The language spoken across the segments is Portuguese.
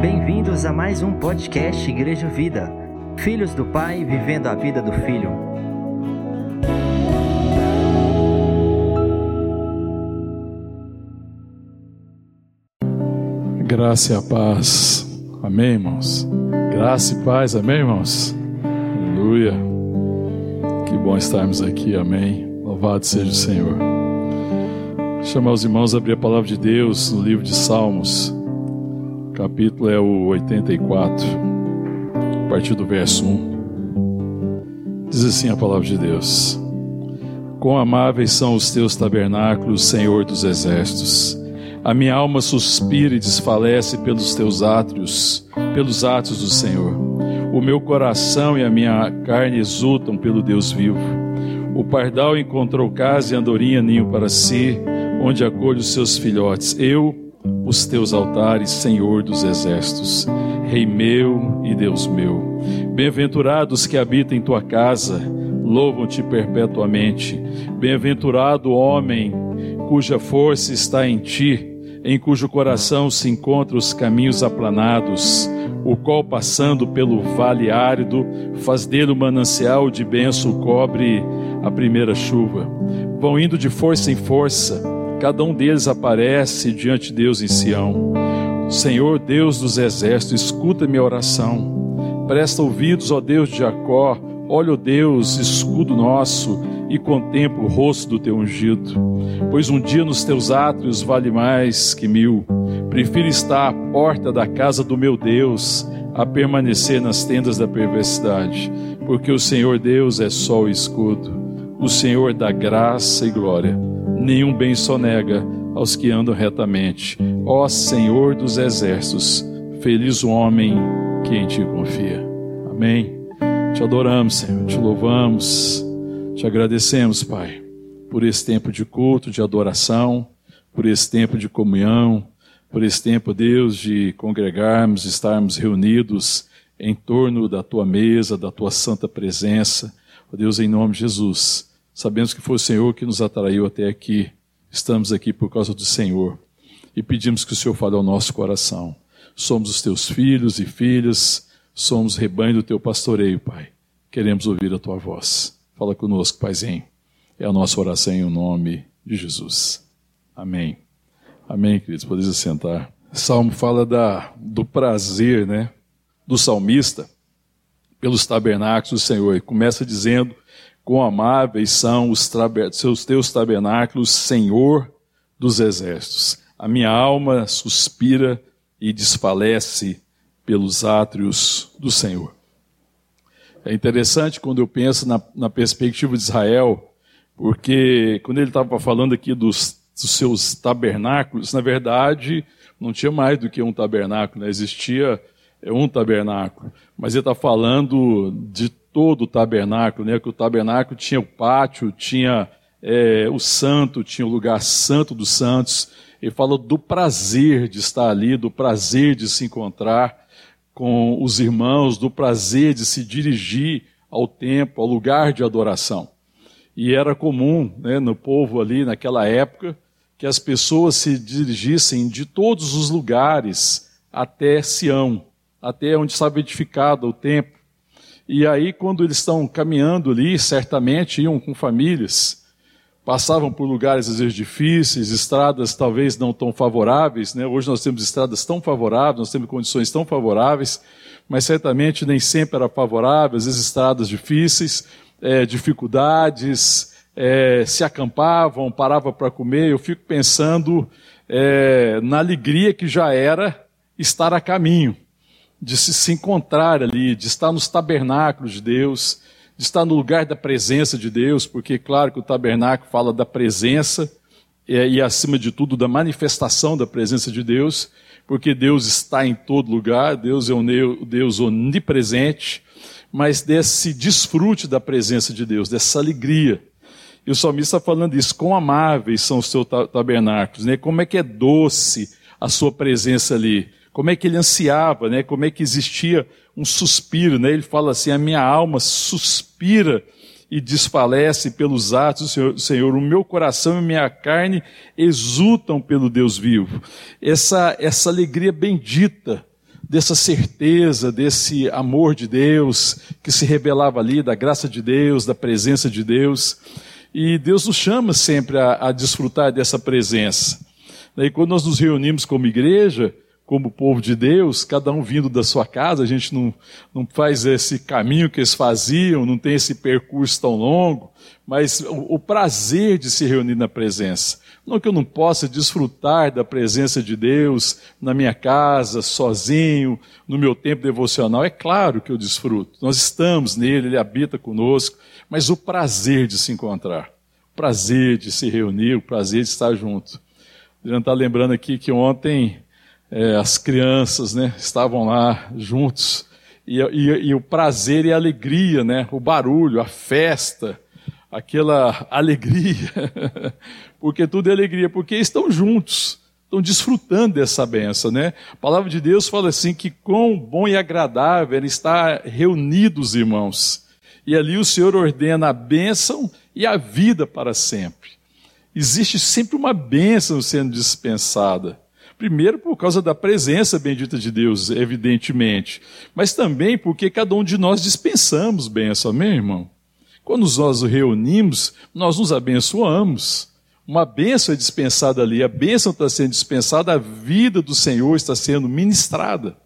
Bem-vindos a mais um podcast Igreja Vida. Filhos do Pai vivendo a vida do Filho. Graça e a paz. Amém, irmãos. Graça e paz. Amém, irmãos. Aleluia. Que bom estarmos aqui. Amém. Louvado seja o Senhor. Chamar os irmãos a abrir a palavra de Deus no livro de Salmos. Capítulo é o 84, a partir do verso 1. Diz assim a palavra de Deus: Quão amáveis são os teus tabernáculos, Senhor dos exércitos. A minha alma suspira e desfalece pelos teus átrios, pelos atos do Senhor. O meu coração e a minha carne exultam pelo Deus vivo. O pardal encontrou casa e andorinha ninho para si, onde acolhe os seus filhotes. Eu, os teus altares, Senhor dos exércitos, Rei meu e Deus meu. Bem-aventurados que habitam em tua casa, louvam-te perpetuamente. Bem-aventurado o homem cuja força está em ti, em cujo coração se encontram os caminhos aplanados, o qual passando pelo vale árido, faz dele o manancial de bênção, cobre a primeira chuva. Vão indo de força em força, cada um deles aparece diante de Deus em Sião. Senhor Deus dos exércitos, escuta minha oração. Presta ouvidos, ó Deus de Jacó, olha, ó Deus, escudo nosso, e contempla o rosto do teu ungido. Pois um dia nos teus átrios vale mais que mil. Prefiro estar à porta da casa do meu Deus a permanecer nas tendas da perversidade, porque o Senhor Deus é sol e escudo. O Senhor dá graça e glória. Nenhum bem sonega aos que andam retamente. Ó Senhor dos exércitos, feliz o homem que em ti confia. Amém. Te adoramos, Senhor, te louvamos, te agradecemos, Pai, por esse tempo de culto, de adoração, por esse tempo de comunhão, por esse tempo, Deus, de congregarmos, estarmos reunidos em torno da tua mesa, da tua santa presença. Ó Deus, em nome de Jesus, sabemos que foi o Senhor que nos atraiu até aqui. Estamos aqui por causa do Senhor e pedimos que o Senhor fale ao nosso coração. Somos os teus filhos e filhas, somos rebanho do teu pastoreio, Pai. Queremos ouvir a tua voz. Fala conosco, Paizinho. É a nossa oração em nome de Jesus. Amém. Amém, queridos. Podeis sentar. Salmo fala da, do prazer, né, do salmista pelos tabernáculos do Senhor. E começa dizendo: Quão amáveis são os seus teus tabernáculos, Senhor dos exércitos. A minha alma suspira e desfalece pelos átrios do Senhor. É interessante quando eu penso na, na perspectiva de Israel, porque quando ele estava falando aqui dos, dos, seus tabernáculos, na verdade, não tinha mais do que um tabernáculo, né? existia um tabernáculo, mas ele está falando de todo o tabernáculo, né? que o tabernáculo tinha o pátio, tinha é, o santo, tinha o lugar santo dos santos. Ele fala do prazer de estar ali, do prazer de se encontrar com os irmãos, do prazer de se dirigir ao templo, ao lugar de adoração. E era comum né, no povo ali naquela época que as pessoas se dirigissem de todos os lugares até Sião, até onde estava edificado o templo. E aí, quando eles estão caminhando ali, certamente iam com famílias, passavam por lugares às vezes difíceis, estradas talvez não tão favoráveis. Né? Hoje nós temos estradas tão favoráveis, nós temos condições tão favoráveis, mas certamente nem sempre era favorável, às vezes estradas difíceis, é, dificuldades, é, se acampavam, paravam para comer. Eu fico pensando é, na alegria que já era estar a caminho de se, se encontrar ali, de estar nos tabernáculos de Deus, de estar no lugar da presença de Deus, porque, claro, que o tabernáculo fala da presença e, e, acima de tudo, da manifestação da presença de Deus, porque Deus está em todo lugar, Deus é um Deus onipresente, mas desse desfrute da presença de Deus, dessa alegria. E o salmista está falando isso, quão amáveis são os teus tabernáculos, né? como é que é doce a sua presença ali como é que ele ansiava, né? como é que existia um suspiro. Né? Ele fala assim: a minha alma suspira e desfalece pelos atos do Senhor, Senhor, o meu coração e minha carne exultam pelo Deus vivo. Essa, essa alegria bendita dessa certeza, desse amor de Deus que se revelava ali, da graça de Deus, da presença de Deus. E Deus nos chama sempre a, a desfrutar dessa presença. E quando nós nos reunimos como igreja, como povo de Deus, cada um vindo da sua casa, a gente não, não faz esse caminho que eles faziam, não tem esse percurso tão longo, mas o, o prazer de se reunir na presença. Não que eu não possa desfrutar da presença de Deus na minha casa, sozinho, no meu tempo devocional, é claro que eu desfruto. Nós estamos nele, ele habita conosco, mas o prazer de se encontrar, o prazer de se reunir, o prazer de estar junto. Eu está lembrando aqui que ontem é, as crianças né, estavam lá juntos, e, e, e, o prazer e a alegria, né, o barulho, a festa, aquela alegria, porque tudo é alegria, porque estão juntos, estão desfrutando dessa benção, né? A palavra de Deus fala assim que quão bom e agradável é estar reunidos, irmãos. E ali o Senhor ordena a bênção e a vida para sempre. Existe sempre uma bênção sendo dispensada. Primeiro, por causa da presença bendita de Deus, evidentemente, mas também porque cada um de nós dispensamos bênção, amém, irmão? Quando nós nos reunimos, nós nos abençoamos. Uma bênção é dispensada ali, a bênção está sendo dispensada, a vida do Senhor está sendo ministrada.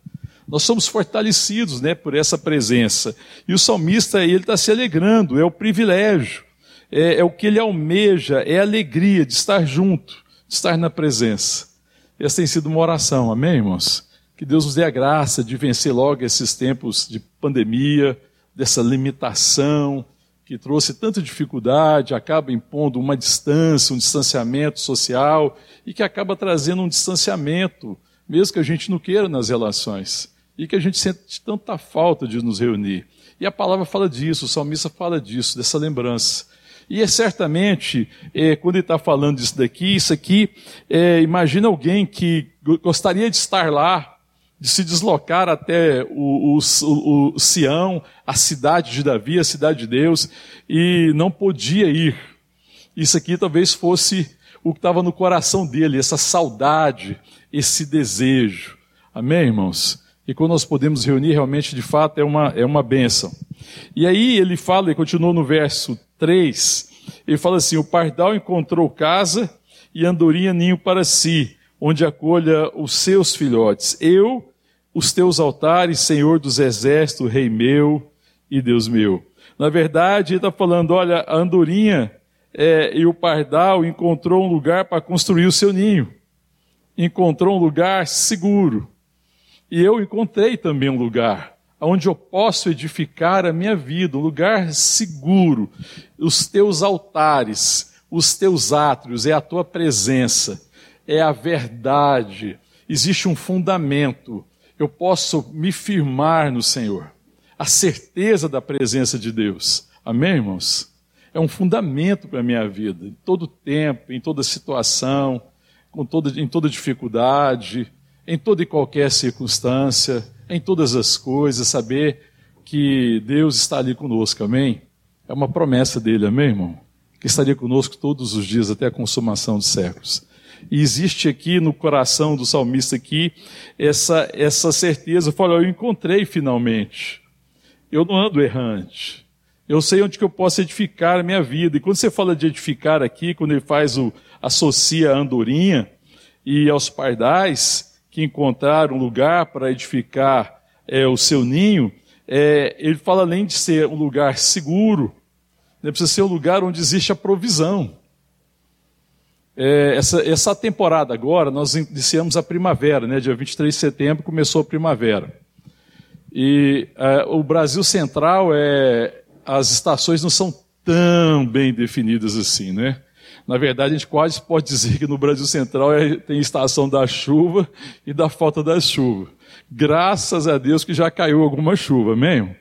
Nós somos fortalecidos né, por essa presença. E o salmista ele está se alegrando, é o privilégio, é, é o que ele almeja, é a alegria de estar junto, de estar na presença. Essa tem sido uma oração, amém, irmãos? Que Deus nos dê a graça de vencer logo esses tempos de pandemia, dessa limitação que trouxe tanta dificuldade, acaba impondo uma distância, um distanciamento social e que acaba trazendo um distanciamento, mesmo que a gente não queira nas relações, e que a gente sente tanta falta de nos reunir. E a palavra fala disso, o salmista fala disso, dessa lembrança. E é certamente, é, quando ele está falando disso daqui, isso aqui, é, imagina alguém que gostaria de estar lá, de se deslocar até o, o, o, o Sião, a cidade de Davi, a cidade de Deus, e não podia ir. Isso aqui talvez fosse o que estava no coração dele, essa saudade, esse desejo. Amém, irmãos? E quando nós podemos reunir, realmente, de fato, é uma, é uma bênção. E aí ele fala, e continua no verso 3, ele fala assim: O pardal encontrou casa e andorinha ninho para si, onde acolha os seus filhotes. Eu, os teus altares, Senhor dos exércitos, Rei meu e Deus meu. Na verdade, ele está falando: olha, a andorinha é, e o pardal encontrou um lugar para construir o seu ninho, encontrou um lugar seguro. E eu encontrei também um lugar onde eu posso edificar a minha vida, um lugar seguro, os teus altares, os teus átrios, é a tua presença, é a verdade, existe um fundamento, eu posso me firmar no Senhor, a certeza da presença de Deus, amém, irmãos? É um fundamento para a minha vida, em todo tempo, em toda situação, com toda, em toda dificuldade, em toda e qualquer circunstância, em todas as coisas, saber que Deus está ali conosco, amém? É uma promessa dele, amém, irmão? Que estaria conosco todos os dias até a consumação dos séculos. E existe aqui no coração do salmista aqui essa, essa certeza, fala, eu encontrei finalmente. Eu não ando errante. Eu sei onde que eu posso edificar a minha vida. E quando você fala de edificar aqui, quando ele faz o associa a andorinha e aos pardais, que encontraram um lugar para edificar é, o seu ninho, é, ele fala além de ser um lugar seguro, né, precisa ser um lugar onde existe a provisão. É, essa, essa temporada agora, nós iniciamos a primavera, né, dia 23 de setembro começou a primavera. E é, o Brasil Central, é, as estações não são tão bem definidas assim, né? Na verdade, a gente quase pode dizer que no Brasil Central é, tem estação da chuva e da falta da chuva. Graças a Deus que já caiu alguma chuva, amém?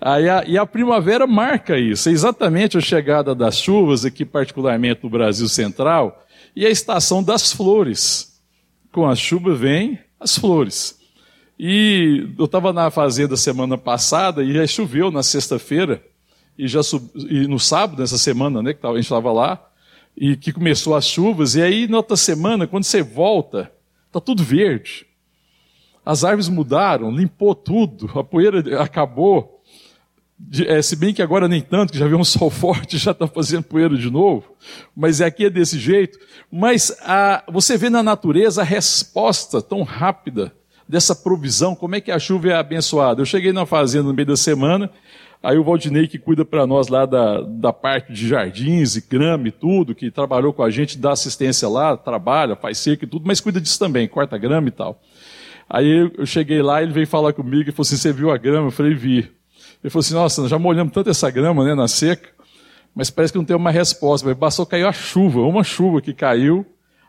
Aí a, e a primavera marca isso, é exatamente a chegada das chuvas, aqui particularmente no Brasil Central, e a estação das flores. Com a chuva vem as flores. E eu estava na fazenda semana passada e já choveu na sexta-feira, e já e no sábado, nessa semana, né, que a gente estava lá, e que começou as chuvas, e aí na outra semana, quando você volta, está tudo verde. As árvores mudaram, limpou tudo, a poeira acabou. É, se bem que agora nem tanto, que já veio um sol forte, já está fazendo poeira de novo. Mas aqui é desse jeito. Mas a, você vê na natureza a resposta tão rápida dessa provisão, como é que a chuva é abençoada. Eu cheguei na fazenda no meio da semana, Aí o Valdinei, que cuida para nós lá da, da parte de jardins e grama e tudo, que trabalhou com a gente, dá assistência lá, trabalha, faz cerca e tudo, mas cuida disso também, corta grama e tal. Aí eu cheguei lá, ele veio falar comigo e falou assim: Você viu a grama? Eu falei: Vi. Ele falou assim: Nossa, nós já molhamos tanto essa grama né, na seca, mas parece que não tem uma resposta. Mas bastou cair a chuva, uma chuva que caiu,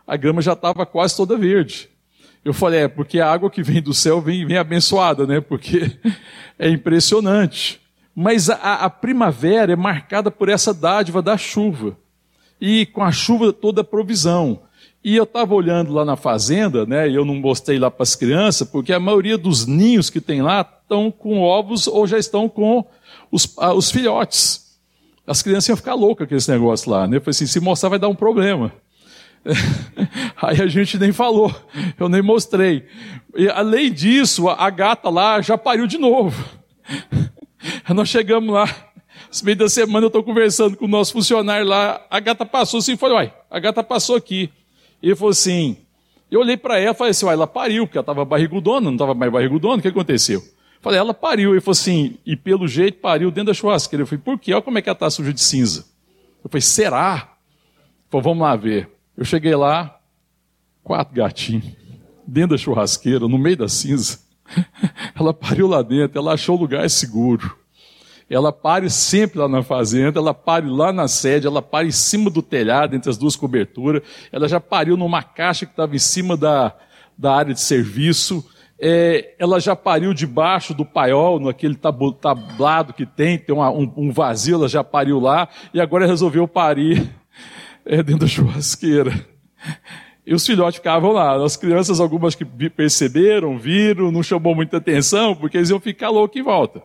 a grama já estava quase toda verde. Eu falei: É, porque a água que vem do céu vem, vem abençoada, né? Porque é impressionante. Mas a, a primavera é marcada por essa dádiva da chuva. E com a chuva toda a provisão. E eu estava olhando lá na fazenda, né, e eu não mostrei lá para as crianças, porque a maioria dos ninhos que tem lá estão com ovos ou já estão com os, ah, os filhotes. As crianças iam ficar loucas com esse negócio lá. Né? Eu falei assim, se mostrar vai dar um problema. Aí a gente nem falou, eu nem mostrei. E, além disso, a gata lá já pariu de novo. Nós chegamos lá, no meio da semana eu estou conversando com o nosso funcionário lá, a gata passou assim, falei, uai, a gata passou aqui. Ele falou assim, eu olhei para ela e falei assim, uai, ela pariu, porque ela estava barrigudona, não estava mais barrigudona, o que aconteceu? Falei, ela pariu. Ele falou assim, e pelo jeito pariu dentro da churrasqueira. Eu falei, por quê? Olha como é que ela está suja de cinza. Eu falei, será? Ele falou, vamos lá ver. Eu cheguei lá, quatro gatinhos, dentro da churrasqueira, no meio da cinza. Ela pariu lá dentro, ela achou lugar seguro. Ela pare sempre lá na fazenda, ela pare lá na sede, ela pare em cima do telhado, entre as duas coberturas. Ela já pariu numa caixa que estava em cima da, da área de serviço. É, ela já pariu debaixo do paiol, naquele tablado que tem, tem uma, um, um, vazio, ela já pariu lá, e agora resolveu parir é, dentro da churrasqueira. E os filhotes ficavam lá. As crianças, algumas que perceberam, viram, não chamou muita atenção, porque eles iam ficar loucos em volta.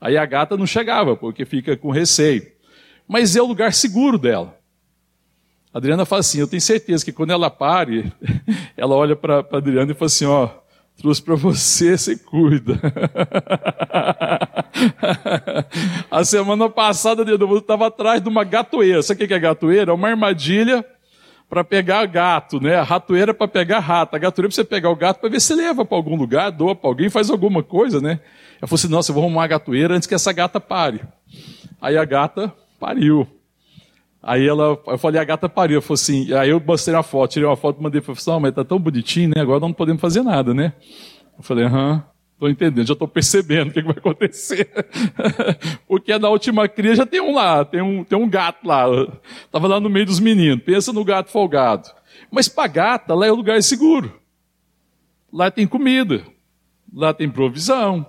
Aí a gata não chegava, porque fica com receio. Mas é o lugar seguro dela. A Adriana fala assim: Eu tenho certeza que quando ela pare, ela olha para a Adriana e fala assim: Ó, trouxe para você, você cuida. a semana passada, eu estava atrás de uma gatoeira. Sabe o que é gatoeira? É uma armadilha para pegar gato, né? A ratoeira para pegar rato. A gatoeira para você pegar o gato para ver se leva para algum lugar, doa para alguém, faz alguma coisa, né? Eu falei assim: nossa, eu vou arrumar a gatoeira antes que essa gata pare. Aí a gata pariu. Aí ela, eu falei, a gata pariu. Eu falei assim, aí eu mostrei uma foto, tirei uma foto, mandei para assim, mas tá tão bonitinho, né? Agora não podemos fazer nada, né? Eu falei, aham, estou entendendo, já estou percebendo o que, que, vai acontecer. Porque na última cria já tem um lá, tem um, tem um gato lá. Estava lá no meio dos meninos. Pensa no gato folgado. Mas para gata, lá é um lugar seguro. Lá tem comida. Lá tem provisão.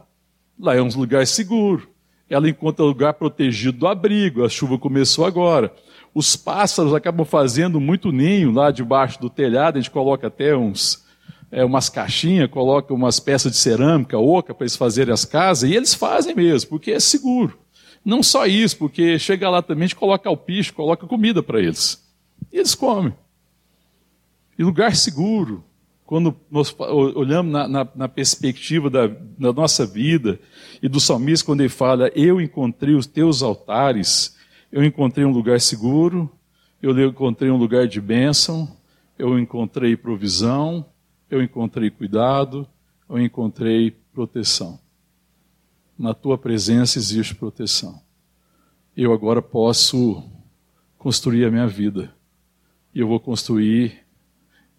Lá é um lugar seguro. Ela encontra lugar protegido do abrigo. A chuva começou agora. Os pássaros acabam fazendo muito ninho lá debaixo do telhado. A gente coloca até uns, é, umas caixinhas, coloca umas peças de cerâmica oca para eles fazerem as casas. E eles fazem mesmo, porque é seguro. Não só isso, porque chega lá também, a gente coloca alpiche, coloca comida para eles. E eles comem. E lugar seguro, quando nós olhamos na, na, na perspectiva da, da, nossa vida e do salmista, quando ele fala: Eu encontrei os teus altares, eu encontrei um lugar seguro, eu encontrei um lugar de bênção, eu encontrei provisão, eu encontrei cuidado, eu encontrei proteção. Na tua presença existe proteção. Eu agora posso construir a minha vida. E eu vou construir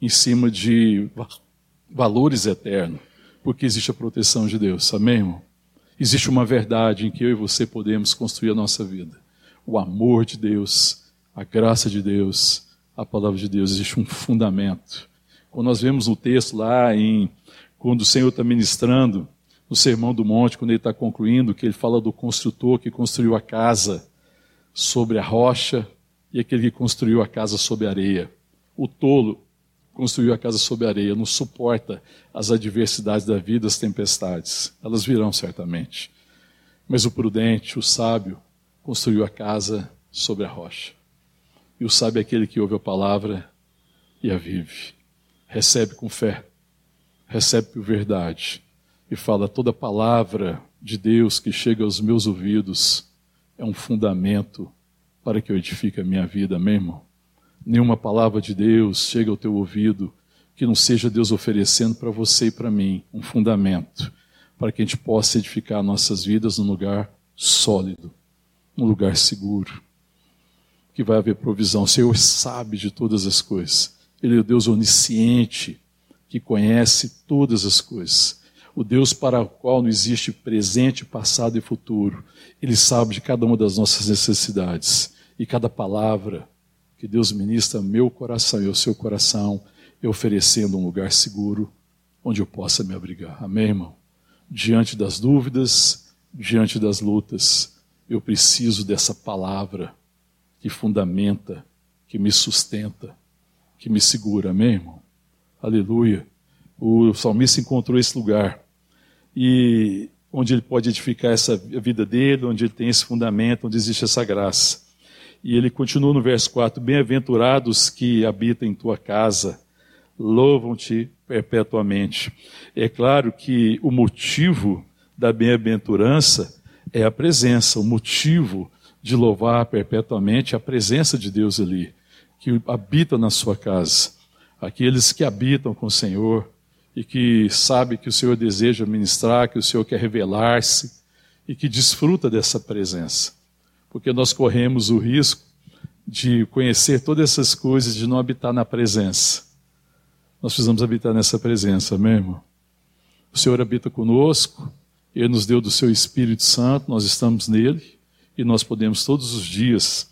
em cima de valores eternos, porque existe a proteção de Deus. Amém, irmão? Existe uma verdade em que eu e você podemos construir a nossa vida. O amor de Deus, a graça de Deus, a palavra de Deus, existe um fundamento. Quando nós vemos o texto lá em quando o Senhor está ministrando no Sermão do Monte, quando ele está concluindo, que ele fala do construtor que construiu a casa sobre a rocha e aquele que construiu a casa sobre a areia. O tolo construiu a casa sobre areia, não suporta as adversidades da vida, as tempestades. Elas virão certamente. Mas o prudente, o sábio, construiu a casa sobre a rocha. E o sábio é aquele que ouve a palavra e a vive. Recebe com fé, recebe por verdade e fala: toda palavra de Deus que chega aos meus ouvidos é um fundamento para que eu edifique a minha vida, amém, irmão? Nenhuma palavra de Deus chega ao teu ouvido que não seja Deus oferecendo para você e para mim um fundamento para que a gente possa edificar nossas vidas num lugar sólido, num lugar seguro, que vai haver provisão. O Senhor sabe de todas as coisas. Ele é o Deus onisciente, que conhece todas as coisas. O Deus para o qual não existe presente, passado e futuro. Ele sabe de cada uma das nossas necessidades. E cada palavra que Deus ministra meu coração e ao seu coração, é oferecendo um lugar seguro onde eu possa me abrigar. Amém, irmão? diante das dúvidas, diante das lutas, eu preciso dessa palavra que fundamenta, que me sustenta, que me segura. Amém, irmão? Aleluia. O salmista encontrou esse lugar e onde ele pode edificar essa vida dele, onde ele tem esse fundamento, onde existe essa graça. E ele continua no verso 4: Bem-aventurados que habitam em tua casa, louvam-te perpetuamente. É claro que o motivo da bem-aventurança é a presença, o motivo de louvar perpetuamente é a presença de Deus ali, que habita na sua casa. Aqueles que habitam com o Senhor e que sabe que o Senhor deseja ministrar, que o Senhor quer revelar-se e que desfruta dessa presença. Porque nós corremos o risco de conhecer todas essas coisas, de não habitar na presença nós precisamos habitar nessa presença, amém, irmão? O Senhor habita conosco, Ele nos deu do Seu Espírito Santo, nós estamos nele e nós podemos todos os dias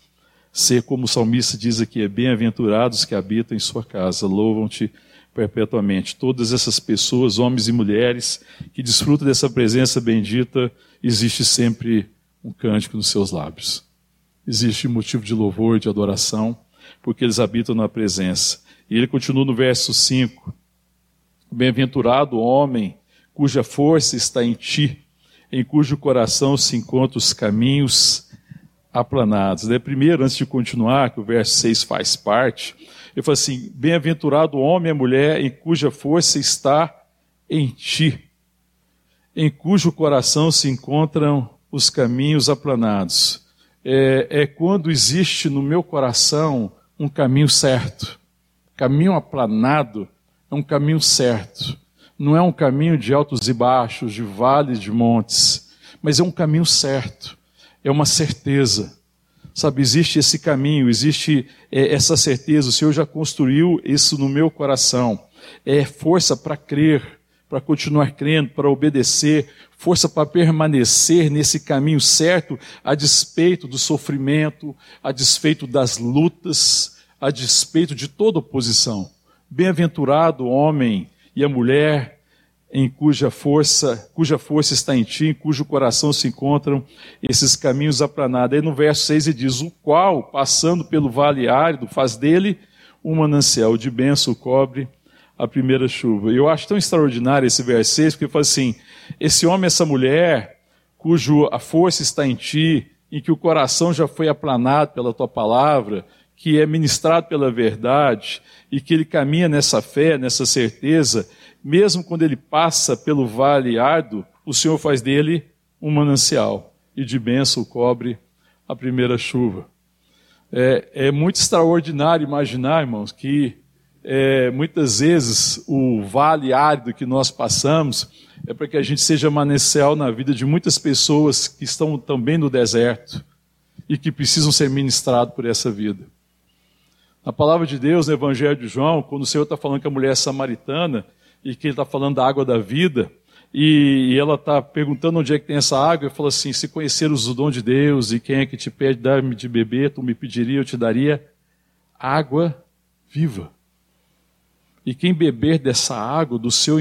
ser como o salmista diz aqui: é bem-aventurados que habitam em Sua casa, louvam-te perpetuamente. Todas essas pessoas, homens e mulheres, que desfrutam dessa presença bendita, existe sempre um cântico nos seus lábios. Existe motivo de louvor, de adoração, porque eles habitam na presença. E ele continua no verso 5: Bem-aventurado o homem cuja força está em ti, em cujo coração se encontram os caminhos aplanados. Né? Primeiro, antes de continuar, que o verso 6 faz parte, ele fala assim: Bem-aventurado o homem e a mulher em cuja força está em ti, em cujo coração se encontram os caminhos aplanados. É, é quando existe no meu coração um caminho certo Caminho aplanado é um caminho certo. Não é um caminho de altos e baixos, de vales, de montes, mas é um caminho certo. É uma certeza. Sabe, existe esse caminho, existe é, essa certeza. O Senhor já construiu isso no meu coração. É força para crer, para continuar crendo, para obedecer, força para permanecer nesse caminho certo, a despeito do sofrimento, a despeito das lutas, a despeito de toda oposição. Bem-aventurado o homem e a mulher em cuja força, cuja força está em ti, em cujo coração se encontram esses caminhos aplanados. Aí no verso 6 ele diz: O qual, passando pelo vale árido, faz dele um manancial de bênção, cobre a primeira chuva. E eu acho tão extraordinário esse verso 6, porque ele fala assim: esse homem, essa mulher, cujo a força está em ti, em que o coração já foi aplanado pela tua palavra, que é ministrado pela verdade e que ele caminha nessa fé, nessa certeza, mesmo quando ele passa pelo vale árduo, o Senhor faz dele um manancial e de bênção cobre a primeira chuva. É, é muito extraordinário imaginar, irmãos, que é, muitas vezes o vale árido que nós passamos é para que a gente seja manancial na vida de muitas pessoas que estão também no deserto e que precisam ser ministrados por essa vida. Na palavra de Deus, no Evangelho de João, quando o Senhor está falando que a mulher é samaritana e que ele está falando da água da vida, e, ela está perguntando onde é que tem essa água, ele fala assim: se conheceres o dom de Deus e quem é que te pede dar-me de beber, tu me pediria, eu te daria água viva. E quem beber dessa água, do seu,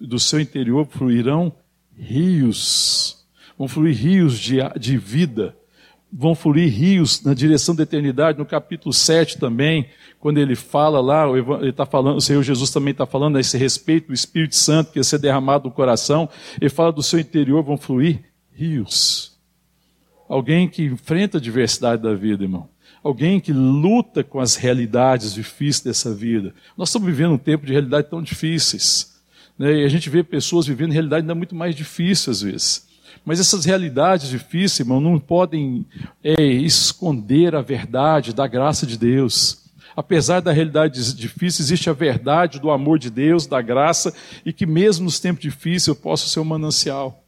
do seu interior fluirão rios, vão fluir rios de, de vida vão fluir rios na direção da eternidade, no capítulo 7 também, quando ele fala lá, ele está falando, o Senhor Jesus também está falando a esse respeito do Espírito Santo que ia ser derramado no coração, ele fala do seu interior vão fluir rios. Alguém que enfrenta a diversidade da vida, irmão. Alguém que luta com as realidades difíceis dessa vida. Nós estamos vivendo um tempo de realidades tão difíceis. Né? E a gente vê pessoas vivendo realidade ainda muito mais difícil às vezes. Mas essas realidades difíceis, irmão, não podem é, esconder a verdade da graça de Deus. Apesar da realidade difícil, existe a verdade do amor de Deus, da graça, e que mesmo nos tempos difíceis eu posso ser um manancial.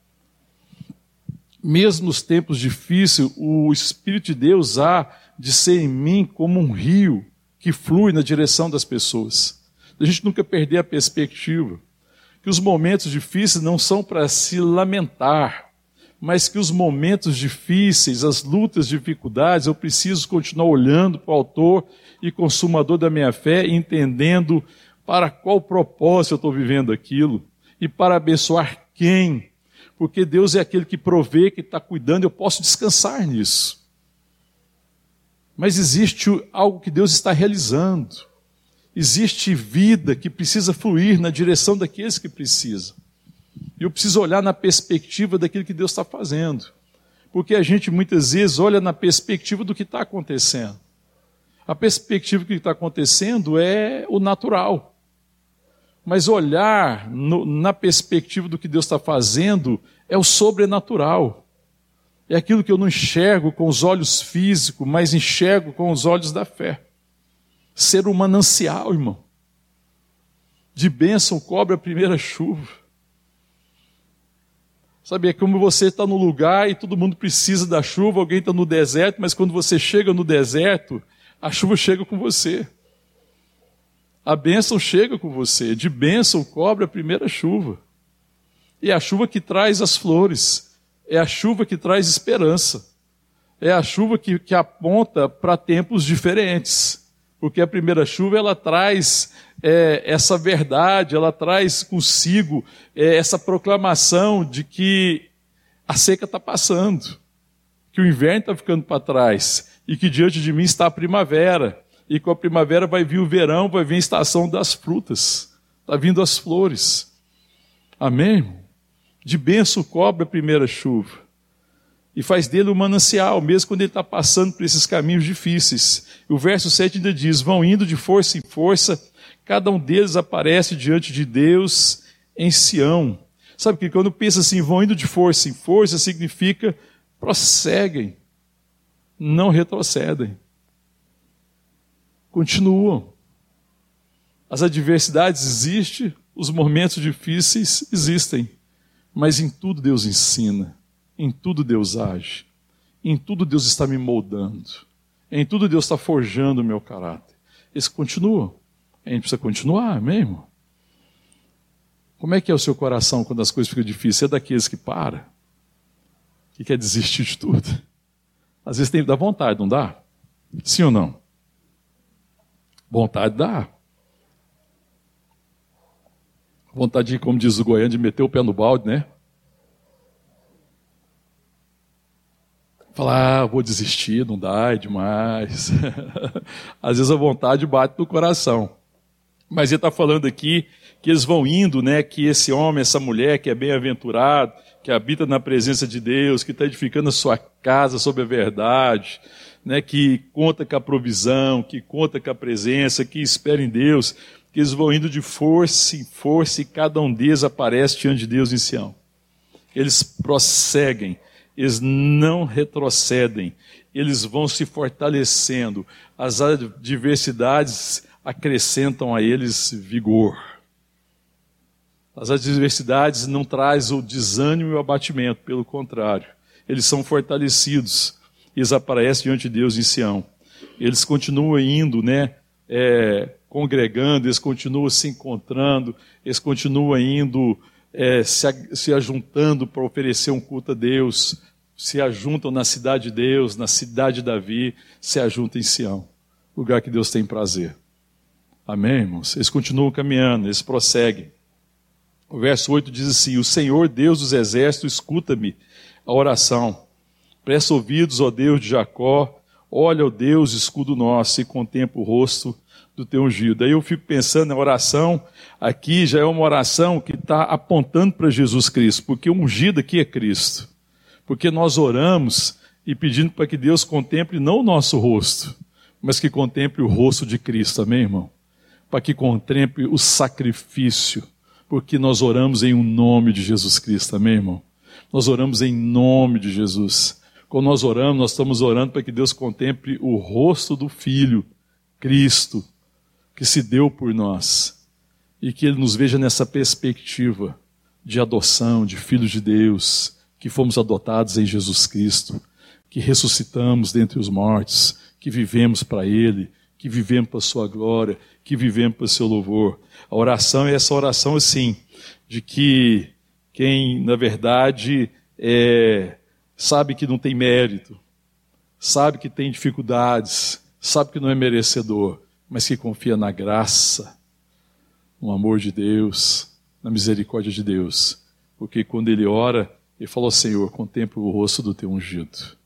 Mesmo nos tempos difíceis, o Espírito de Deus há de ser em mim como um rio que flui na direção das pessoas. A gente nunca perder a perspectiva que os momentos difíceis não são para se lamentar, mas que os momentos difíceis, as lutas, dificuldades, eu preciso continuar olhando para o autor e consumador da minha fé, entendendo para qual propósito eu estou vivendo aquilo e para abençoar quem, porque Deus é aquele que provê, que está cuidando, eu posso descansar nisso. Mas existe algo que Deus está realizando, existe vida que precisa fluir na direção daqueles que precisam. E eu preciso olhar na perspectiva daquilo que Deus está fazendo. Porque a gente muitas vezes olha na perspectiva do que está acontecendo. A perspectiva do que está acontecendo é o natural. Mas olhar no, na perspectiva do que Deus está fazendo é o sobrenatural. É aquilo que eu não enxergo com os olhos físicos, mas enxergo com os olhos da fé. Ser um manancial, irmão. De bênção cobre a primeira chuva. Sabe, é como você está no lugar e todo mundo precisa da chuva, alguém está no deserto, mas quando você chega no deserto, a chuva chega com você. A bênção chega com você. De bênção cobre a primeira chuva. E é a chuva que traz as flores. É a chuva que traz esperança. É a chuva que, que aponta para tempos diferentes. Porque a primeira chuva ela traz é, essa verdade, ela traz consigo é, essa proclamação de que a seca está passando, que o inverno está ficando para trás e que diante de mim está a primavera. E com a primavera vai vir o verão, vai vir a estação das frutas, está vindo as flores. Amém? De benção cobre a primeira chuva e faz dele um manancial, mesmo quando ele está passando por esses caminhos difíceis. O verso 7 ainda diz: vão indo de força em força Cada um deles aparece diante de Deus em Sião. Sabe que quando pensa assim, vão indo de força em força, significa prosseguem, não retrocedem. Continuam. As adversidades existem, os momentos difíceis existem, mas em tudo Deus ensina, em tudo Deus age, em tudo Deus está me moldando, em tudo Deus está forjando o meu caráter. Eles continuam. A gente precisa continuar mesmo. Como é que é o seu coração quando as coisas ficam difíceis? É daqueles que para? Que quer desistir de tudo? Às vezes tem que dar vontade, não dá? Sim ou não? Vontade dá. Vontade de, como diz o goiano, de meter o pé no balde, né? Falar, ah, vou desistir, não dá, é demais. Às vezes a vontade bate no coração. Mas ele está falando aqui que eles vão indo, né? Que esse homem, essa mulher que é bem-aventurado, que habita na presença de Deus, que está edificando a sua casa sobre a verdade, né? Que conta com a provisão, que conta com a presença, que espera em Deus, que eles vão indo de força em força e cada um deles aparece diante de Deus em Sião. Eles prosseguem, eles não retrocedem, eles vão se fortalecendo. As adversidades acrescentam a eles vigor. As adversidades não trazem o desânimo e o abatimento, pelo contrário, eles são fortalecidos. Eles aparecem diante de Deus em Sião. Eles continuam indo, né? É, congregando, eles continuam se encontrando, eles continuam indo, é, se, se ajuntando para oferecer um culto a Deus, se ajuntam na cidade de Deus, na cidade de Davi, se ajuntam em Sião, lugar que Deus tem prazer. Amém, irmãos? Eles continuam caminhando, eles prosseguem. O verso 8 diz assim: O Senhor Deus dos exércitos, escuta-me a oração. Presta ouvidos, ó Deus de Jacó. Olha, ó Deus, escudo nosso, e contempla o rosto do teu ungido. Daí eu fico pensando, a oração aqui já é uma oração que está apontando para Jesus Cristo, porque o ungido aqui é Cristo. Porque nós oramos e pedindo para que Deus contemple não o nosso rosto, mas que contemple o rosto de Cristo, amém, irmão? para que contemple o sacrifício, porque nós oramos em um nome de Jesus Cristo, amém, irmão? Nós oramos em nome de Jesus. Quando nós oramos, nós estamos orando para que Deus contemple o rosto do Filho, Cristo, que se deu por nós, e que Ele nos veja nessa perspectiva de adoção, de filhos de Deus, que fomos adotados em Jesus Cristo, que ressuscitamos dentre os mortos, que vivemos para Ele, que vivemos para a Sua glória, que vivemos para o Seu louvor. A oração é essa oração assim, de que quem, na verdade, é, sabe que não tem mérito, sabe que tem dificuldades, sabe que não é merecedor, mas que confia na graça, no amor de Deus, na misericórdia de Deus. Porque quando ele ora, ele falou: Senhor, contempla o rosto do teu ungido,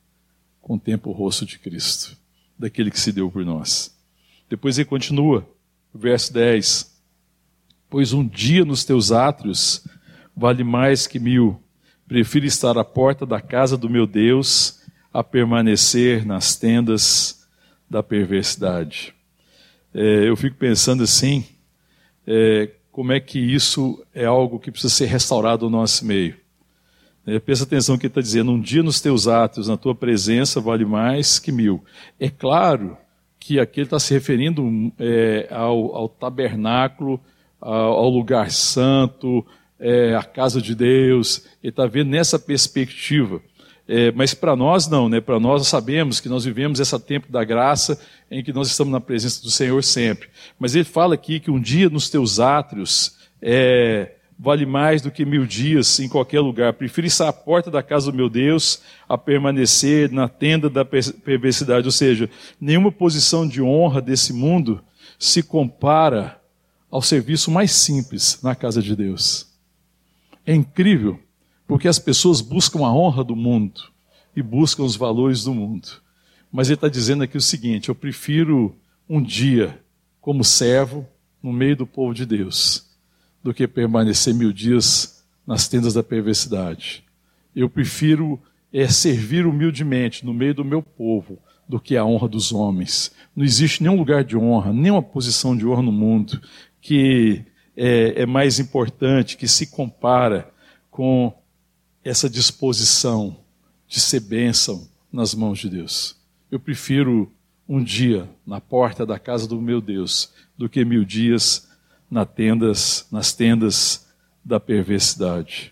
contempla o rosto de Cristo, daquele que se deu por nós. Depois ele continua, verso 10: Pois um dia nos teus átrios vale mais que mil. Prefiro estar à porta da casa do meu Deus a permanecer nas tendas da perversidade. É, eu fico pensando assim, é, como é que isso é algo que precisa ser restaurado no nosso meio. É, presta atenção que ele está dizendo: um dia nos teus atos, na tua presença, vale mais que mil. É claro que aqui ele está se referindo é, ao, ao, tabernáculo, ao, ao lugar santo, é, a casa de Deus. Ele está vendo nessa perspectiva. É, mas para nós não, né? Para nós sabemos que nós vivemos esse tempo da graça em que nós estamos na presença do Senhor sempre. Mas ele fala aqui que um dia nos teus átrios é, vale mais do que mil dias em qualquer lugar. Prefiro estar à porta da casa do meu Deus a permanecer na tenda da perversidade. Ou seja, nenhuma posição de honra desse mundo se compara ao serviço mais simples na casa de Deus. É incrível, porque as pessoas buscam a honra do mundo e buscam os valores do mundo. Mas ele está dizendo aqui o seguinte: eu prefiro um dia como servo no meio do povo de Deus do que permanecer mil dias nas tendas da perversidade. Eu prefiro é, servir humildemente no meio do meu povo do que a honra dos homens. Não existe nenhum lugar de honra, nenhuma posição de honra no mundo que é, é mais importante, que se compara com essa disposição de ser bênção nas mãos de Deus. Eu prefiro um dia na porta da casa do meu Deus do que mil dias nas tendas, nas tendas da perversidade.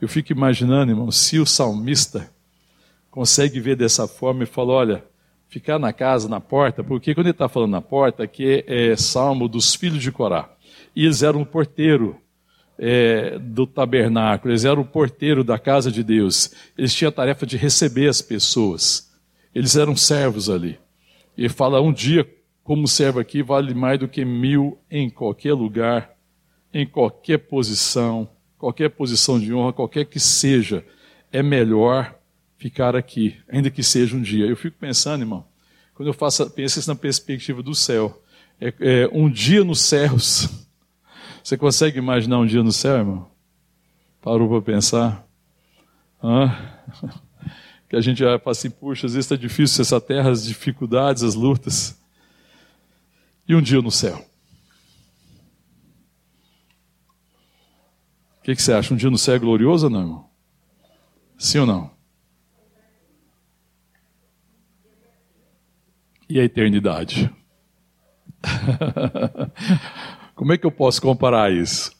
Eu fico imaginando, irmão, se o salmista consegue ver dessa forma e fala: olha, ficar na casa, na porta, porque quando ele está falando na porta, aqui é salmo dos filhos de Corá. E eles eram o porteiro é, do tabernáculo, eles eram o porteiro da casa de Deus. Eles tinham a tarefa de receber as pessoas. Eles eram servos ali. E fala: um dia, como servo aqui, vale mais do que mil em qualquer lugar, em qualquer posição, qualquer posição de honra, qualquer que seja. É melhor ficar aqui, ainda que seja um dia. Eu fico pensando, irmão, quando eu faço, penso isso na perspectiva do céu. É, é, um dia nos céus. Você consegue imaginar um dia no céu, irmão? Parou para pensar? Hã? que a gente já fala assim, puxa, às vezes está difícil essa terra, as dificuldades, as lutas. E um dia no céu. O que, que, você acha? Um dia no céu é glorioso ou não, irmão? Sim ou não? E a eternidade? Como é que eu posso comparar isso?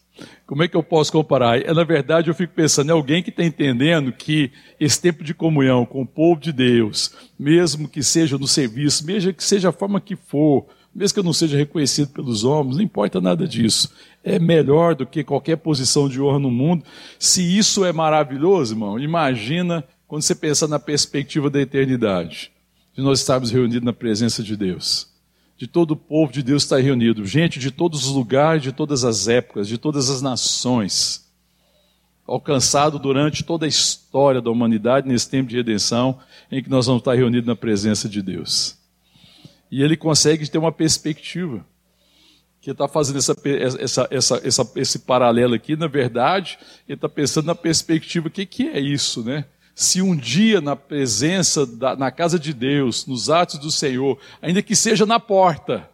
Como é que eu posso comparar? É, na verdade, eu fico pensando em alguém que está entendendo que esse tempo de comunhão com o povo de Deus, mesmo que seja no serviço, mesmo que seja a forma que for, mesmo que eu não seja reconhecido pelos homens, não importa nada disso. É melhor do que qualquer posição de honra no mundo. Se isso é maravilhoso, irmão, imagina quando você pensa na perspectiva da eternidade, de nós estarmos reunidos na presença de Deus de todo o povo de Deus está reunido, gente de todos os lugares, de todas as épocas, de todas as nações, alcançado durante toda a história da humanidade nesse tempo de redenção, em que nós vamos estar reunidos na presença de Deus. E ele consegue ter uma perspectiva, que está fazendo essa, essa, essa, essa, esse paralelo aqui, na verdade, ele está pensando na perspectiva, o que, que é isso, né? Se um dia na presença, da, na casa de Deus, nos atos do Senhor, ainda que seja na porta,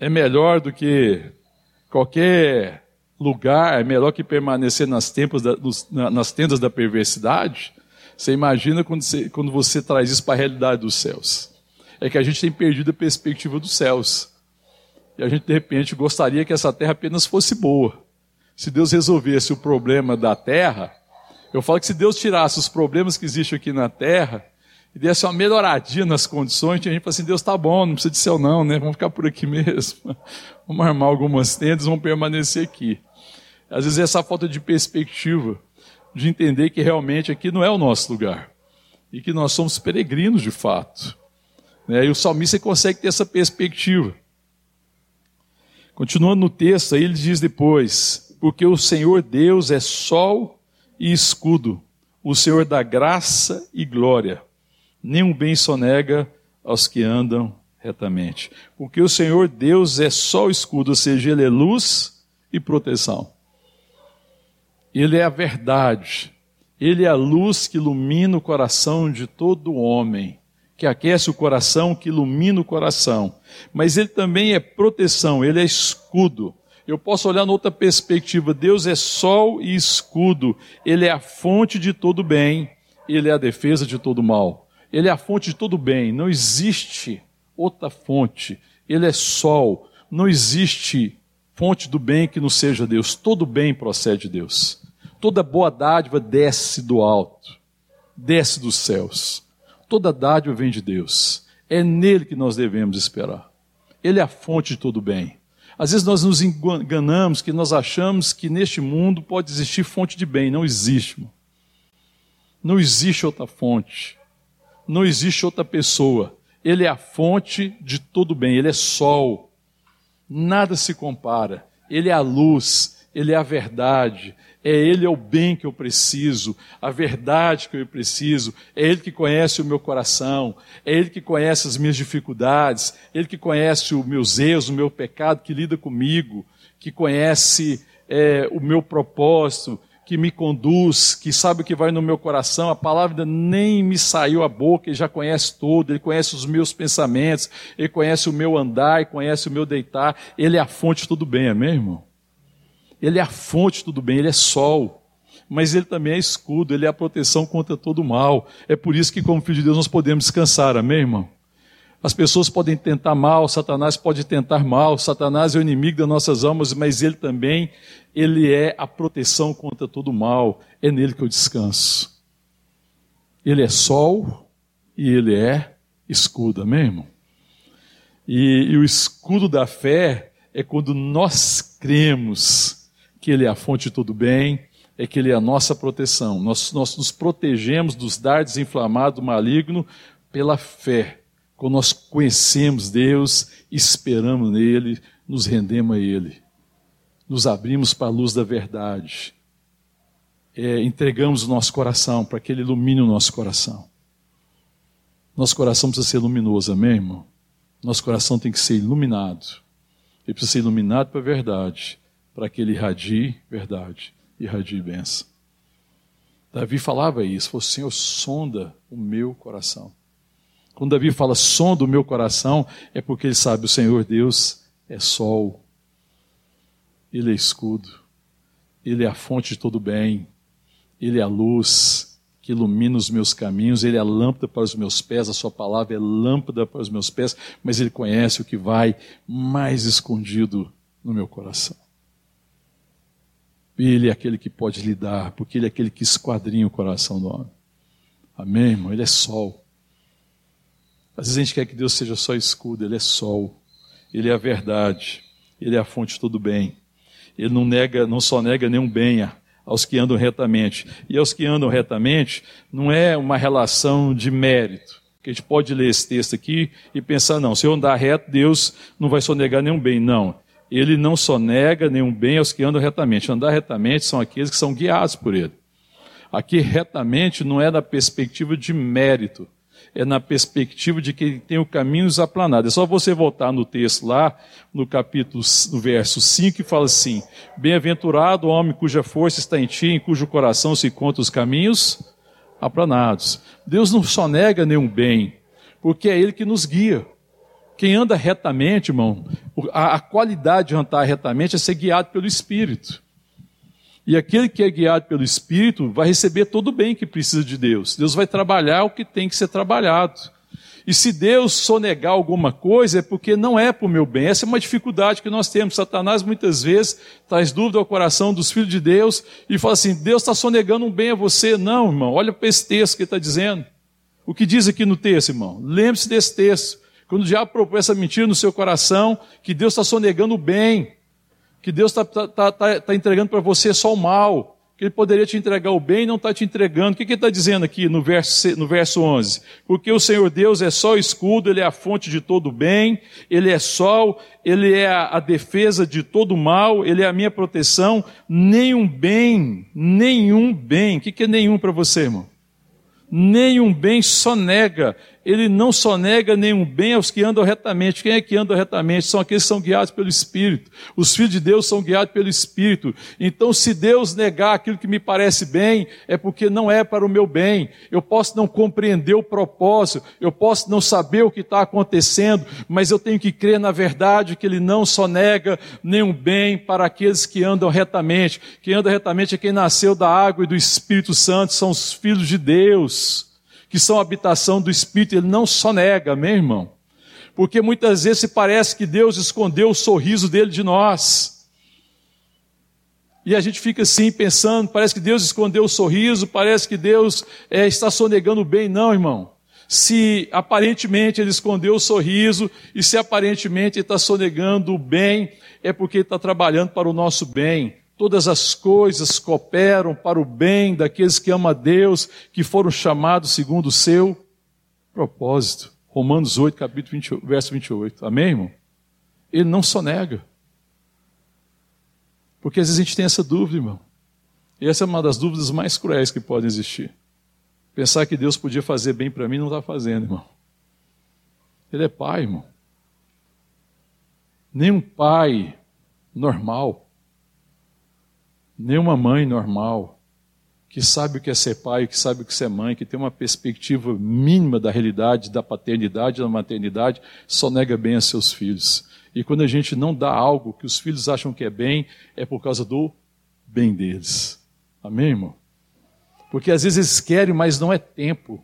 é melhor do que qualquer lugar é melhor que permanecer nas, da, nos, nas tendas da perversidade, você imagina quando você, quando você traz isso para a realidade dos céus. É que a gente tem perdido a perspectiva dos céus. E a gente, de repente, gostaria que essa terra apenas fosse boa. Se Deus resolvesse o problema da terra, eu falo que se Deus tirasse os problemas que existem aqui na terra, e desse uma melhoradinha nas condições, a gente fala assim, Deus está bom, não precisa de céu não, né? Vamos ficar por aqui mesmo. Vamos armar algumas tendas, vamos permanecer aqui. Às vezes essa falta de perspectiva, de entender que realmente aqui não é o nosso lugar. E que nós somos peregrinos de fato. Né? E o salmista consegue ter essa perspectiva. Continuando no texto, aí ele diz depois: Porque o Senhor Deus é sol e escudo, o Senhor dá graça e glória nenhum bem sonega aos que andam retamente. Porque o Senhor Deus é só o escudo, ou seja, Ele é luz e proteção. Ele é a verdade. Ele é a luz que ilumina o coração de todo homem, que aquece o coração, que ilumina o coração. Mas ele também é proteção, ele é escudo. Eu posso olhar noutra perspectiva. Deus é sol e escudo. Ele é a fonte de todo bem. Ele é a defesa de todo mal. Ele é a fonte de todo bem. Não existe outra fonte. Ele é sol. Não existe fonte do bem que não seja Deus. Todo bem procede de Deus. Toda boa dádiva desce do alto, desce dos céus. Toda dádiva vem de Deus. É nele que nós devemos esperar. Ele é a fonte de todo bem. Às vezes nós nos enganamos que nós achamos que neste mundo pode existir fonte de bem. Não existe. Não existe outra fonte não existe outra pessoa. Ele é a fonte de todo bem, ele é sol. Nada se compara. Ele é a luz, ele é a verdade. É ele é o bem que eu preciso, a verdade que eu preciso. É ele que conhece o meu coração, é ele que conhece as minhas dificuldades, é ele que conhece os meus erros, o meu pecado, que lida comigo, que conhece é, o meu propósito, que me conduz, que sabe o que vai no meu coração, a palavra nem me saiu a boca, ele já conhece tudo, ele conhece os meus pensamentos, ele conhece o meu andar, ele conhece o meu deitar, ele é a fonte de tudo bem, amém, irmão? Ele é a fonte tudo bem, ele é sol, mas ele também é escudo, ele é a proteção contra todo mal. É por isso que, como filho de Deus, nós podemos descansar, amém, irmão? As pessoas podem tentar mal, Satanás pode tentar mal, Satanás é o inimigo das nossas almas, mas ele também, ele é a proteção contra todo mal, é nele que eu descanso. Ele é sol e ele é escudo, amém, irmão? E, e o escudo da fé é quando nós cremos que ele é a fonte de todo bem, é que ele é a nossa proteção. Nós, nós nos protegemos dos dardos inflamados do maligno pela fé quando nós conhecemos Deus, esperamos nele, nos rendemos a Ele, nos abrimos para a luz da verdade, é, entregamos o nosso coração para que Ele ilumine o nosso coração. Nosso coração precisa ser luminoso, amém, irmão? Nosso coração tem que ser iluminado. Ele precisa ser iluminado para a verdade, para que ele irradie verdade, irradie bênção. Davi falava isso, falou, Senhor, sonda o meu coração. Quando Davi fala som do meu coração, é porque ele sabe o Senhor Deus é sol, ele é escudo, ele é a fonte de todo bem, ele é a luz que ilumina os meus caminhos, ele é a lâmpada para os meus pés, a sua palavra é lâmpada para os meus pés, mas ele conhece o que vai mais escondido no meu coração. Ele é aquele que pode lidar, porque ele é aquele que esquadrinha o coração do homem. Amém, irmão? Ele é sol. Às vezes a gente quer que Deus seja só escudo, Ele é sol, Ele é a verdade, Ele é a fonte de todo bem. Ele não nega, não só nega nenhum bem aos que andam retamente. E aos que andam retamente não é uma relação de mérito. Que a gente pode ler esse texto aqui e pensar, não, se eu andar reto, Deus não vai só negar nenhum bem. Não. Ele não só nega nenhum bem aos que andam retamente. Andar retamente são aqueles que são guiados por Ele. Aqui, retamente, não é da perspectiva de mérito é na perspectiva de que ele tem o caminho aplanado. É só você voltar no texto lá, no capítulo, no verso 5, que fala assim: Bem-aventurado o homem cuja força está em ti, em cujo coração se encontram os caminhos aplanados. Deus não só nega nenhum bem, porque é Ele que nos guia. Quem anda retamente, irmão, a, a qualidade de andar retamente é ser guiado pelo Espírito. E aquele que é guiado pelo Espírito vai receber todo o bem que precisa de Deus. Deus vai trabalhar o que tem que ser trabalhado. E se Deus sonegar alguma coisa, é porque não é para o meu bem. Essa é uma dificuldade que nós temos. Satanás muitas vezes traz dúvida ao coração dos filhos de Deus e fala assim: Deus está sonegando um bem a você. Não, irmão, olha para esse texto que ele está dizendo. O que diz aqui no texto, irmão? Lembre-se desse texto. Quando o diabo propõe essa mentira no seu coração, que Deus está sonegando o bem, que Deus está tá, tá, tá, tá entregando para você só o mal, que Ele poderia te entregar o bem e não está te entregando. O que, que ele está dizendo aqui no verso, no verso 11? Porque o Senhor Deus é só escudo, Ele é a fonte de todo o bem, Ele é sol, Ele é a, a defesa de todo o mal, Ele é a minha proteção. Nenhum bem, nenhum bem. O que, que é nenhum para você, irmão? Nenhum bem só nega ele não só nega nenhum bem aos que andam retamente. Quem é que anda retamente? São aqueles que são guiados pelo Espírito. Os filhos de Deus são guiados pelo Espírito. Então, se Deus negar aquilo que me parece bem, é porque não é para o meu bem. Eu posso não compreender o propósito, eu posso não saber o que está acontecendo, mas eu tenho que crer na verdade que Ele não só nega nenhum bem para aqueles que andam retamente. Quem anda retamente é quem nasceu da água e do Espírito Santo, são os filhos de Deus que são habitação do Espírito, ele não só nega, meu irmão. Porque muitas vezes parece que Deus escondeu o sorriso dele de nós. E a gente fica assim pensando, parece que Deus escondeu o sorriso, parece que Deus é, está sonegando o bem. Não, irmão. Se aparentemente ele escondeu o sorriso, e se aparentemente ele está sonegando o bem, é porque ele está trabalhando para o nosso bem todas as coisas cooperam para o bem daqueles que amam a Deus, que foram chamados segundo o seu propósito. Romanos 8, capítulo 20, verso 28. Amém, irmão? Ele não só nega. Porque às vezes a gente tem essa dúvida, irmão. E essa é uma das dúvidas mais cruéis que podem existir. Pensar que Deus podia fazer bem para mim não está fazendo, irmão. Ele é pai, irmão. Nenhum pai normal nenhuma mãe normal que sabe o que é ser pai, que sabe o que é ser mãe, que tem uma perspectiva mínima da realidade, da paternidade, da maternidade, só nega bem a seus filhos. E quando a gente não dá algo que os filhos acham que é bem, é por causa do bem deles. Amém, irmão? Porque às vezes eles querem, mas não é tempo.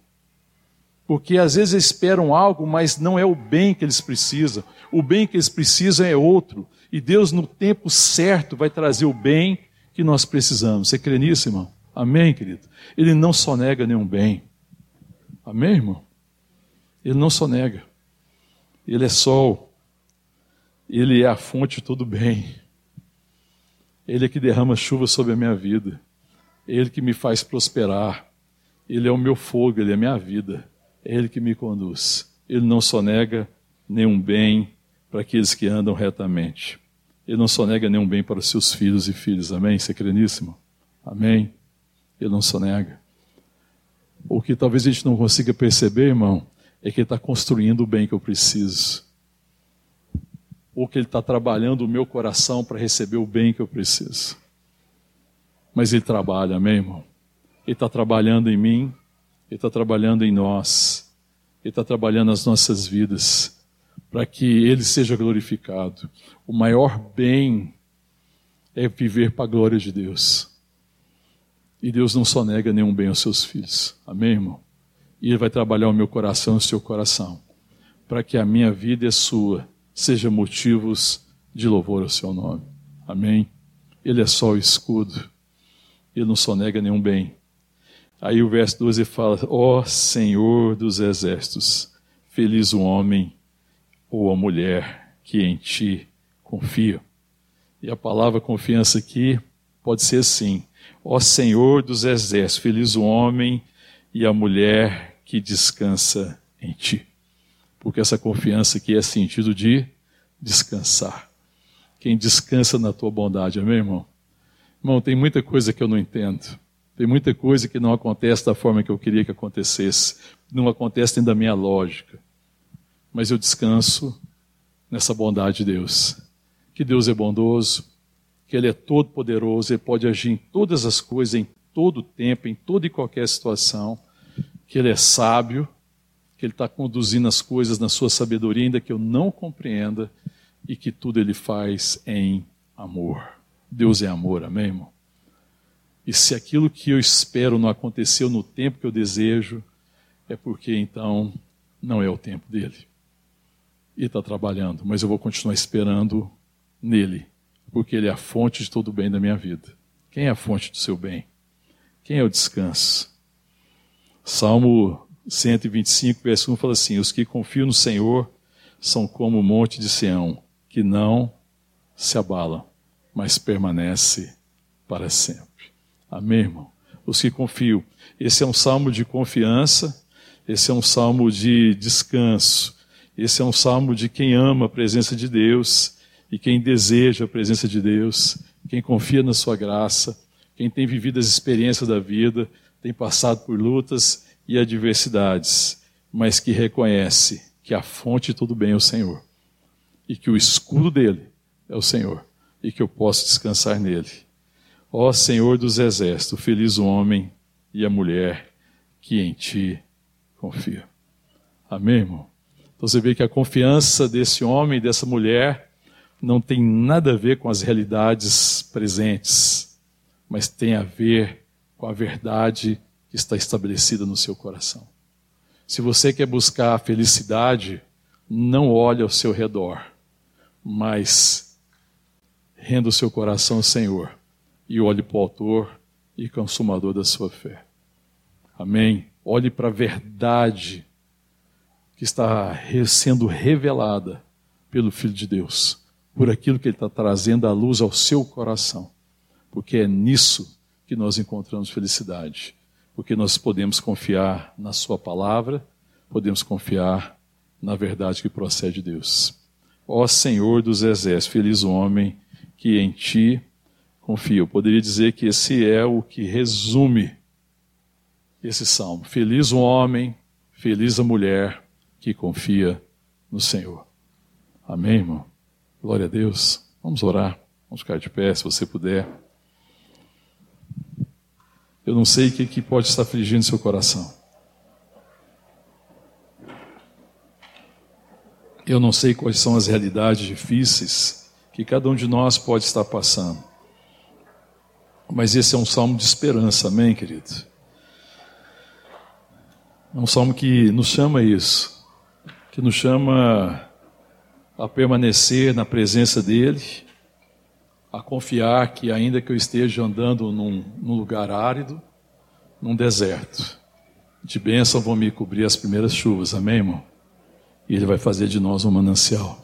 Porque às vezes esperam algo, mas não é o bem que eles precisam. O bem que eles precisam é outro. E Deus, no tempo certo, vai trazer o bem que nós precisamos. Você crê nisso, irmão? Amém, querido? Ele não só nega nenhum bem. Amém, irmão? Ele não só nega. Ele é sol. Ele é a fonte de todo bem. Ele é que derrama chuva sobre a minha vida. Ele que me faz prosperar. Ele é o meu fogo, ele é a minha vida. É ele que me conduz. Ele não só nega nenhum bem para aqueles que andam retamente. Ele não só nega nenhum bem para os seus filhos e filhas. Amém? Você crê nisso, irmão? Amém? Ele não só nega. O que talvez a gente não consiga perceber, irmão, é que ele está construindo o bem que eu preciso. Ou que ele está trabalhando o meu coração para receber o bem que eu preciso. Mas ele trabalha, amém, irmão? Ele está trabalhando em mim, ele está trabalhando em nós, ele está trabalhando nas nossas vidas para que ele seja glorificado. O maior bem é viver para a glória de Deus. E Deus não só nega nenhum bem aos seus filhos. Amém, irmão? E Ele vai trabalhar o meu coração e o seu coração, para que a minha vida e a sua sejam motivos de louvor ao seu nome. Amém? Ele é só o escudo. Ele não só nega nenhum bem. Aí o verso 12 fala: Ó oh, Senhor dos exércitos, feliz o homem ou a mulher que em ti confia. E a palavra confiança aqui pode ser assim: Ó Senhor dos exércitos, feliz o homem e a mulher que descansa em ti. Porque essa confiança aqui é sentido de descansar. Quem descansa na tua bondade, amém, irmão? Irmão, tem muita coisa que eu não entendo. Tem muita coisa que não acontece da forma que eu queria que acontecesse. Não acontece dentro da minha lógica mas eu descanso nessa bondade de Deus. Que Deus é bondoso, que Ele é todo poderoso, Ele pode agir em todas as coisas, em todo tempo, em toda e qualquer situação, que Ele é sábio, que Ele está conduzindo as coisas na sua sabedoria, ainda que eu não compreenda, e que tudo Ele faz em amor. Deus é amor, amém, irmão? E se aquilo que eu espero não aconteceu no tempo que eu desejo, é porque então não é o tempo dele. E está trabalhando, mas eu vou continuar esperando nele, porque ele é a fonte de todo o bem da minha vida. Quem é a fonte do seu bem? Quem é o descanso? Salmo 125, verso 1 fala assim: Os que confiam no Senhor são como o monte de Sião, que não se abala, mas permanece para sempre. Amém, irmão? Os que confiam. Esse é um salmo de confiança, esse é um salmo de descanso, esse é um salmo de quem ama a presença de Deus e quem deseja a presença de Deus, quem confia na sua graça, quem tem vivido as experiências da vida, tem passado por lutas e adversidades, mas que reconhece que a fonte de tudo bem é o Senhor e que o escudo dele é o Senhor e que eu posso descansar nele. Ó Senhor dos exércitos, feliz o homem e a mulher que em ti confia. Amém, irmão? Então você vê que a confiança desse homem dessa mulher não tem nada a ver com as realidades presentes, mas tem a ver com a verdade que está estabelecida no seu coração. Se você quer buscar a felicidade, não olhe ao seu redor, mas renda o seu coração ao Senhor e olhe para o autor e consumador da sua fé. Amém? Olhe para a verdade que está sendo revelada pelo Filho de Deus, por aquilo que Ele está trazendo à luz ao seu coração, porque é nisso que nós encontramos felicidade porque nós podemos confiar na Sua palavra, podemos confiar na verdade que procede de Deus. Ó Senhor dos exércitos, feliz o homem que em Ti confia. Eu poderia dizer que esse é o que resume esse salmo. Feliz o homem, feliz a mulher que confia no Senhor. Amém, irmão? Glória a Deus. Vamos orar. Vamos ficar de pé, se você puder. Eu não sei o que, que pode estar afligindo seu coração. Eu não sei quais são as realidades difíceis que cada um de nós pode estar passando. Mas esse é um salmo de esperança, amém, querido? É um salmo que nos chama a isso, que nos chama a permanecer na presença dEle, a confiar que, ainda que eu esteja andando num, num lugar árido, num deserto, de bênção vão me cobrir as primeiras chuvas, amém, irmão? E Ele vai fazer de nós um manancial.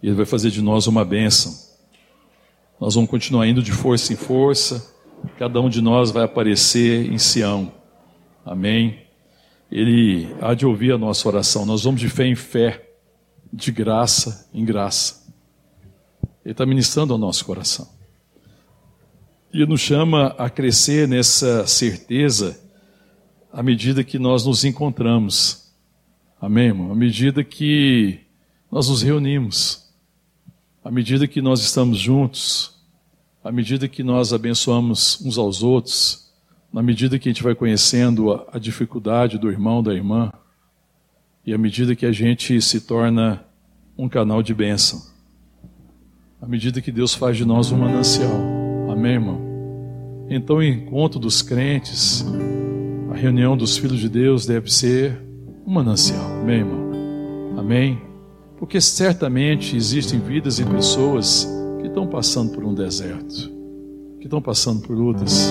Ele vai fazer de nós uma bênção. Nós vamos continuar indo de força em força, cada um de nós vai aparecer em Sião, amém? Ele há de ouvir a nossa oração, nós vamos de fé em fé, de graça em graça. Ele está ministrando ao nosso coração. E nos chama a crescer nessa certeza à medida que nós nos encontramos. Amém, irmão? À medida que nós nos reunimos, à medida que nós estamos juntos, à medida que nós abençoamos uns aos outros, na medida que a gente vai conhecendo a, a dificuldade do irmão, da irmã, e à medida que a gente se torna um canal de bênção à medida que Deus faz de nós um manancial. Amém, irmão? Então, o encontro dos crentes, a reunião dos filhos de Deus deve ser um manancial. Amém, irmão? Amém? Porque certamente existem vidas e pessoas que estão passando por um deserto, que estão passando por lutas,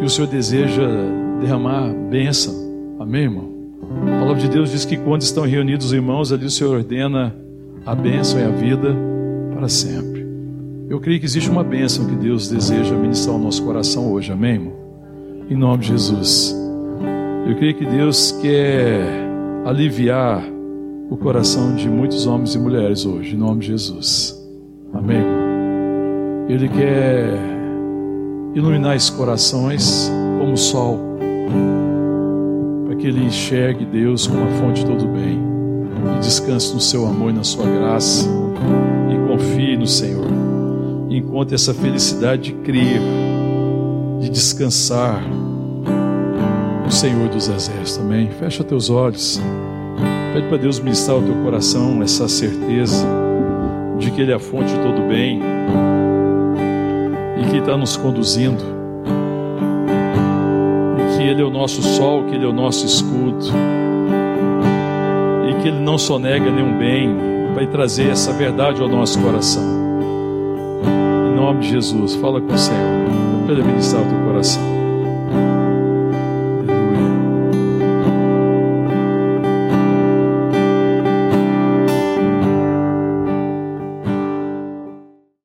e o Senhor deseja derramar bênção. Amém, irmão? A palavra de Deus diz que quando estão reunidos os irmãos, ali o Senhor ordena a bênção e a vida para sempre. Eu creio que existe uma bênção que Deus deseja ministrar ao nosso coração hoje, amém, irmão? Em nome de Jesus. Eu creio que Deus quer aliviar o coração de muitos homens e mulheres hoje, em nome de Jesus. Amém? Ele quer iluminar esses corações como o sol, para que ele enxergue Deus como a fonte de todo bem e descanse no seu amor e na sua graça confie no Senhor. Encontre essa felicidade de crer, de descansar no Senhor dos Exércitos. Amém? Fecha teus olhos. Pede para Deus ministrar ao teu coração essa certeza de que Ele é a fonte de todo bem e que está nos conduzindo, e que Ele é o nosso sol, que Ele é o nosso escudo, e que Ele não sonega nenhum bem, vai trazer essa verdade ao nosso coração. Em nome de Jesus, fala com o Senhor, para ministrar o teu coração.